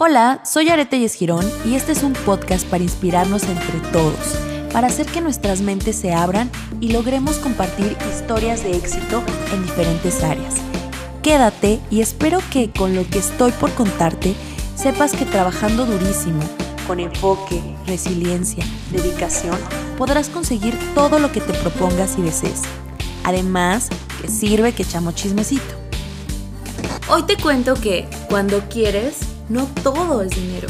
Hola, soy Arete Girón y este es un podcast para inspirarnos entre todos, para hacer que nuestras mentes se abran y logremos compartir historias de éxito en diferentes áreas. Quédate y espero que con lo que estoy por contarte sepas que trabajando durísimo, con enfoque, resiliencia, dedicación, podrás conseguir todo lo que te propongas y desees. Además, que sirve que echamos chismecito. Hoy te cuento que cuando quieres, no todo es dinero.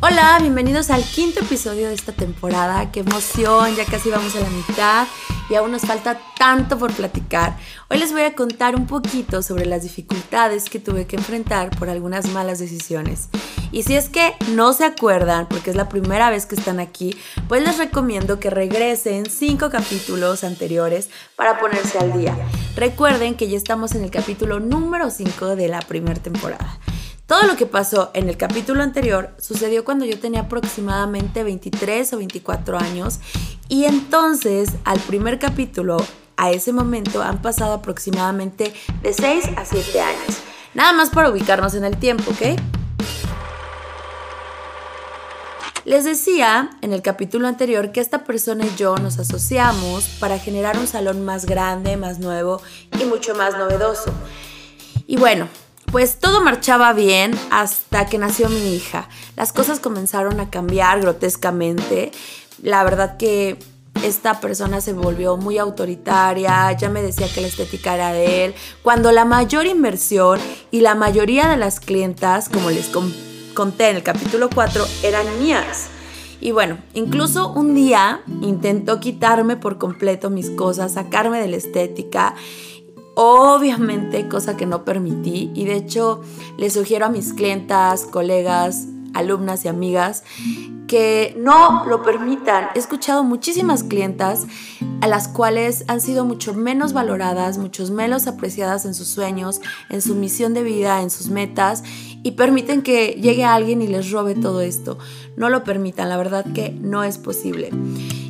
Hola, bienvenidos al quinto episodio de esta temporada. Qué emoción, ya casi vamos a la mitad y aún nos falta tanto por platicar. Hoy les voy a contar un poquito sobre las dificultades que tuve que enfrentar por algunas malas decisiones. Y si es que no se acuerdan, porque es la primera vez que están aquí, pues les recomiendo que regresen cinco capítulos anteriores para ponerse al día. Recuerden que ya estamos en el capítulo número 5 de la primera temporada. Todo lo que pasó en el capítulo anterior sucedió cuando yo tenía aproximadamente 23 o 24 años y entonces al primer capítulo a ese momento han pasado aproximadamente de 6 a 7 años. Nada más para ubicarnos en el tiempo, ¿ok? Les decía en el capítulo anterior que esta persona y yo nos asociamos para generar un salón más grande, más nuevo y mucho más novedoso. Y bueno, pues todo marchaba bien hasta que nació mi hija. Las cosas comenzaron a cambiar grotescamente. La verdad que esta persona se volvió muy autoritaria, ya me decía que la estética era de él, cuando la mayor inversión y la mayoría de las clientas, como les conté en el capítulo 4, eran mías. Y bueno, incluso un día intentó quitarme por completo mis cosas, sacarme de la estética Obviamente, cosa que no permití y de hecho le sugiero a mis clientas, colegas, alumnas y amigas que no lo permitan. He escuchado muchísimas clientas a las cuales han sido mucho menos valoradas, mucho menos apreciadas en sus sueños, en su misión de vida, en sus metas y permiten que llegue alguien y les robe todo esto. No lo permitan, la verdad que no es posible.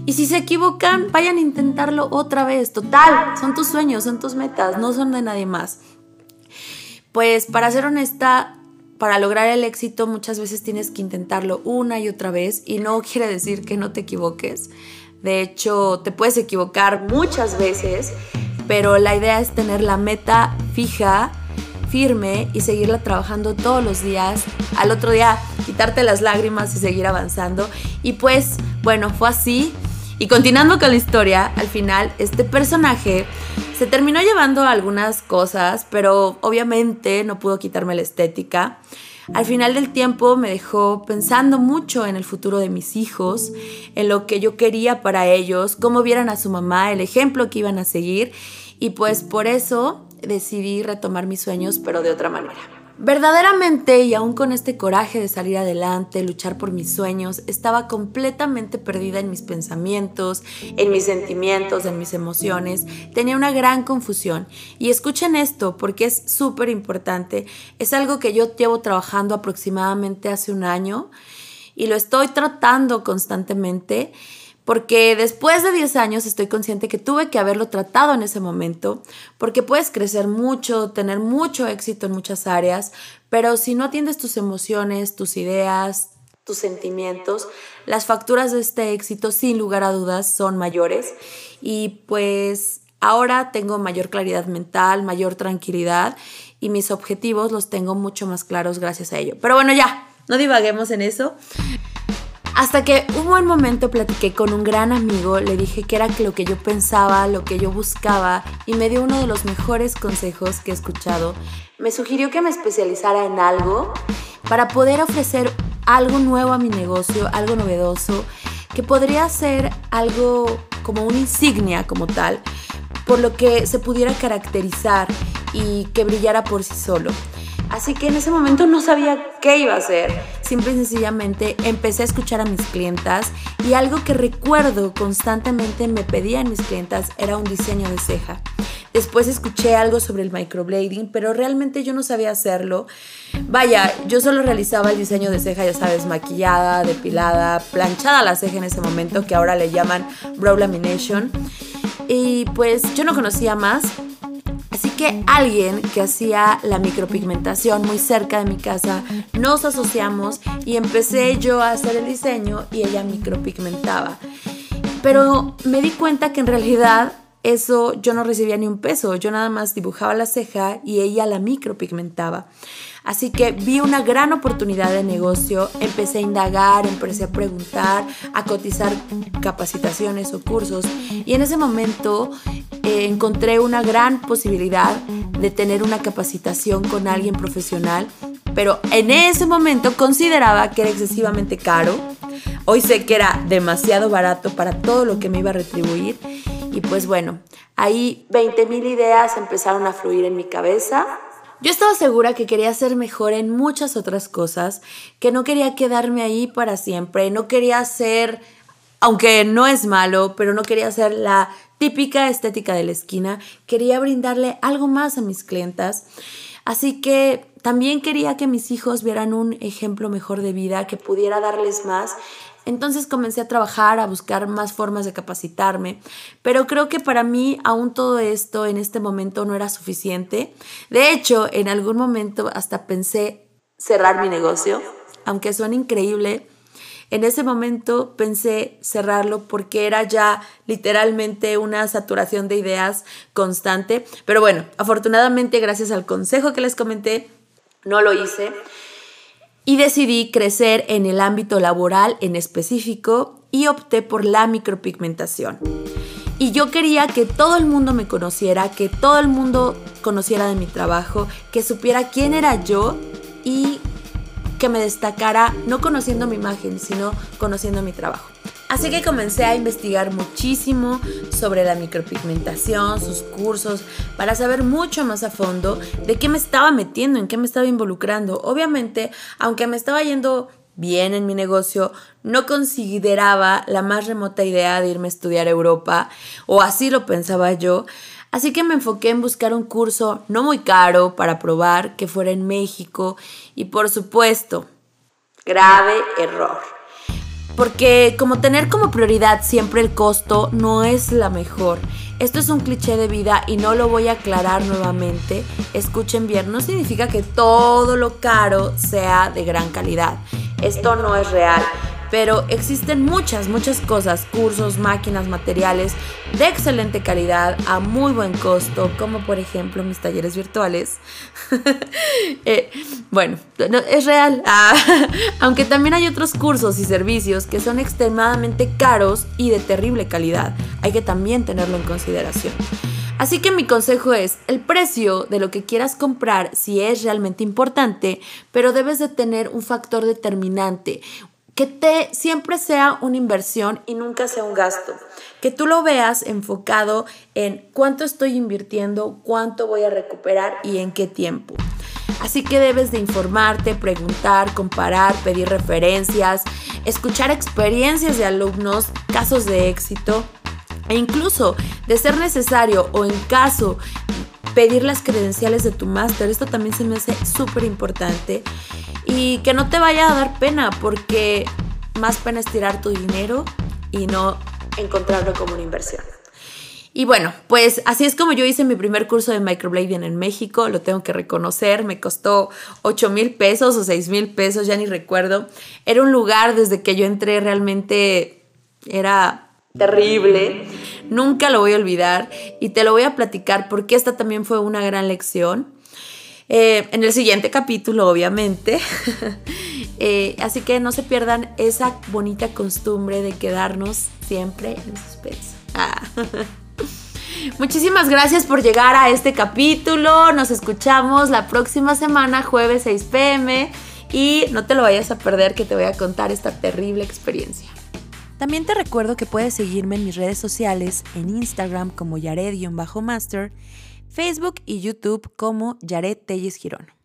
Y si se equivocan, vayan a intentarlo otra vez. Total, son tus sueños, son tus metas, no son de nadie más. Pues para ser honesta, para lograr el éxito muchas veces tienes que intentarlo una y otra vez y no quiere decir que no te equivoques. De hecho, te puedes equivocar muchas veces, pero la idea es tener la meta fija, firme y seguirla trabajando todos los días. Al otro día quitarte las lágrimas y seguir avanzando. Y pues, bueno, fue así. Y continuando con la historia, al final este personaje se terminó llevando algunas cosas, pero obviamente no pudo quitarme la estética. Al final del tiempo me dejó pensando mucho en el futuro de mis hijos, en lo que yo quería para ellos, cómo vieran a su mamá, el ejemplo que iban a seguir y pues por eso decidí retomar mis sueños, pero de otra manera. Verdaderamente, y aún con este coraje de salir adelante, luchar por mis sueños, estaba completamente perdida en mis pensamientos, en mis sentimientos, en mis emociones. Tenía una gran confusión. Y escuchen esto porque es súper importante. Es algo que yo llevo trabajando aproximadamente hace un año y lo estoy tratando constantemente porque después de 10 años estoy consciente que tuve que haberlo tratado en ese momento, porque puedes crecer mucho, tener mucho éxito en muchas áreas, pero si no atiendes tus emociones, tus ideas, tus sentimientos, las facturas de este éxito sin lugar a dudas son mayores y pues ahora tengo mayor claridad mental, mayor tranquilidad y mis objetivos los tengo mucho más claros gracias a ello. Pero bueno, ya, no divaguemos en eso. Hasta que un buen momento platiqué con un gran amigo, le dije que era lo que yo pensaba, lo que yo buscaba y me dio uno de los mejores consejos que he escuchado. Me sugirió que me especializara en algo para poder ofrecer algo nuevo a mi negocio, algo novedoso, que podría ser algo como una insignia como tal, por lo que se pudiera caracterizar y que brillara por sí solo. Así que en ese momento no sabía qué iba a hacer. Simple y sencillamente empecé a escuchar a mis clientas y algo que recuerdo constantemente me pedían mis clientas era un diseño de ceja. Después escuché algo sobre el microblading, pero realmente yo no sabía hacerlo. Vaya, yo solo realizaba el diseño de ceja, ya sabes, maquillada, depilada, planchada la ceja en ese momento, que ahora le llaman brow lamination. Y pues yo no conocía más, Así que alguien que hacía la micropigmentación muy cerca de mi casa, nos asociamos y empecé yo a hacer el diseño y ella micropigmentaba. Pero me di cuenta que en realidad eso yo no recibía ni un peso, yo nada más dibujaba la ceja y ella la micropigmentaba. Así que vi una gran oportunidad de negocio, empecé a indagar, empecé a preguntar, a cotizar capacitaciones o cursos y en ese momento eh, encontré una gran posibilidad de tener una capacitación con alguien profesional, pero en ese momento consideraba que era excesivamente caro. Hoy sé que era demasiado barato para todo lo que me iba a retribuir y pues bueno, ahí 20 mil ideas empezaron a fluir en mi cabeza. Yo estaba segura que quería ser mejor en muchas otras cosas, que no quería quedarme ahí para siempre, no quería ser, aunque no es malo, pero no quería ser la típica estética de la esquina, quería brindarle algo más a mis clientas. Así que también quería que mis hijos vieran un ejemplo mejor de vida, que pudiera darles más entonces comencé a trabajar, a buscar más formas de capacitarme, pero creo que para mí aún todo esto en este momento no era suficiente. De hecho, en algún momento hasta pensé cerrar mi negocio, aunque suene increíble. En ese momento pensé cerrarlo porque era ya literalmente una saturación de ideas constante. Pero bueno, afortunadamente gracias al consejo que les comenté, no lo hice y decidí crecer en el ámbito laboral en específico y opté por la micropigmentación. Y yo quería que todo el mundo me conociera, que todo el mundo conociera de mi trabajo, que supiera quién era yo y que me destacara no conociendo mi imagen, sino conociendo mi trabajo. Así que comencé a investigar muchísimo sobre la micropigmentación, sus cursos, para saber mucho más a fondo de qué me estaba metiendo, en qué me estaba involucrando. Obviamente, aunque me estaba yendo bien en mi negocio, no consideraba la más remota idea de irme a estudiar a Europa, o así lo pensaba yo. Así que me enfoqué en buscar un curso no muy caro para probar que fuera en México y por supuesto, grave error porque como tener como prioridad siempre el costo no es la mejor. Esto es un cliché de vida y no lo voy a aclarar nuevamente. Escuchen bien, no significa que todo lo caro sea de gran calidad. Esto no es real pero existen muchas, muchas cosas, cursos, máquinas, materiales de excelente calidad a muy buen costo, como por ejemplo mis talleres virtuales. Eh, bueno, es real, ah, aunque también hay otros cursos y servicios que son extremadamente caros y de terrible calidad. Hay que también tenerlo en consideración. Así que mi consejo es, el precio de lo que quieras comprar si es realmente importante, pero debes de tener un factor determinante, que te siempre sea una inversión y nunca sea un gasto. Que tú lo veas enfocado en cuánto estoy invirtiendo, cuánto voy a recuperar y en qué tiempo. Así que debes de informarte, preguntar, comparar, pedir referencias, escuchar experiencias de alumnos, casos de éxito e incluso, de ser necesario o en caso, pedir las credenciales de tu máster. Esto también se me hace súper importante y que no te vaya a dar pena porque más pena es tirar tu dinero y no encontrarlo como una inversión. Y bueno, pues así es como yo hice mi primer curso de microblading en México, lo tengo que reconocer, me costó 8 mil pesos o 6 mil pesos, ya ni recuerdo. Era un lugar desde que yo entré realmente era terrible, nunca lo voy a olvidar y te lo voy a platicar porque esta también fue una gran lección. Eh, en el siguiente capítulo, obviamente. Eh, así que no se pierdan esa bonita costumbre de quedarnos siempre en suspenso. Ah. Muchísimas gracias por llegar a este capítulo. Nos escuchamos la próxima semana, jueves 6 pm. Y no te lo vayas a perder que te voy a contar esta terrible experiencia. También te recuerdo que puedes seguirme en mis redes sociales, en Instagram como Yared-Master Facebook y YouTube como Yaret Telles Girón.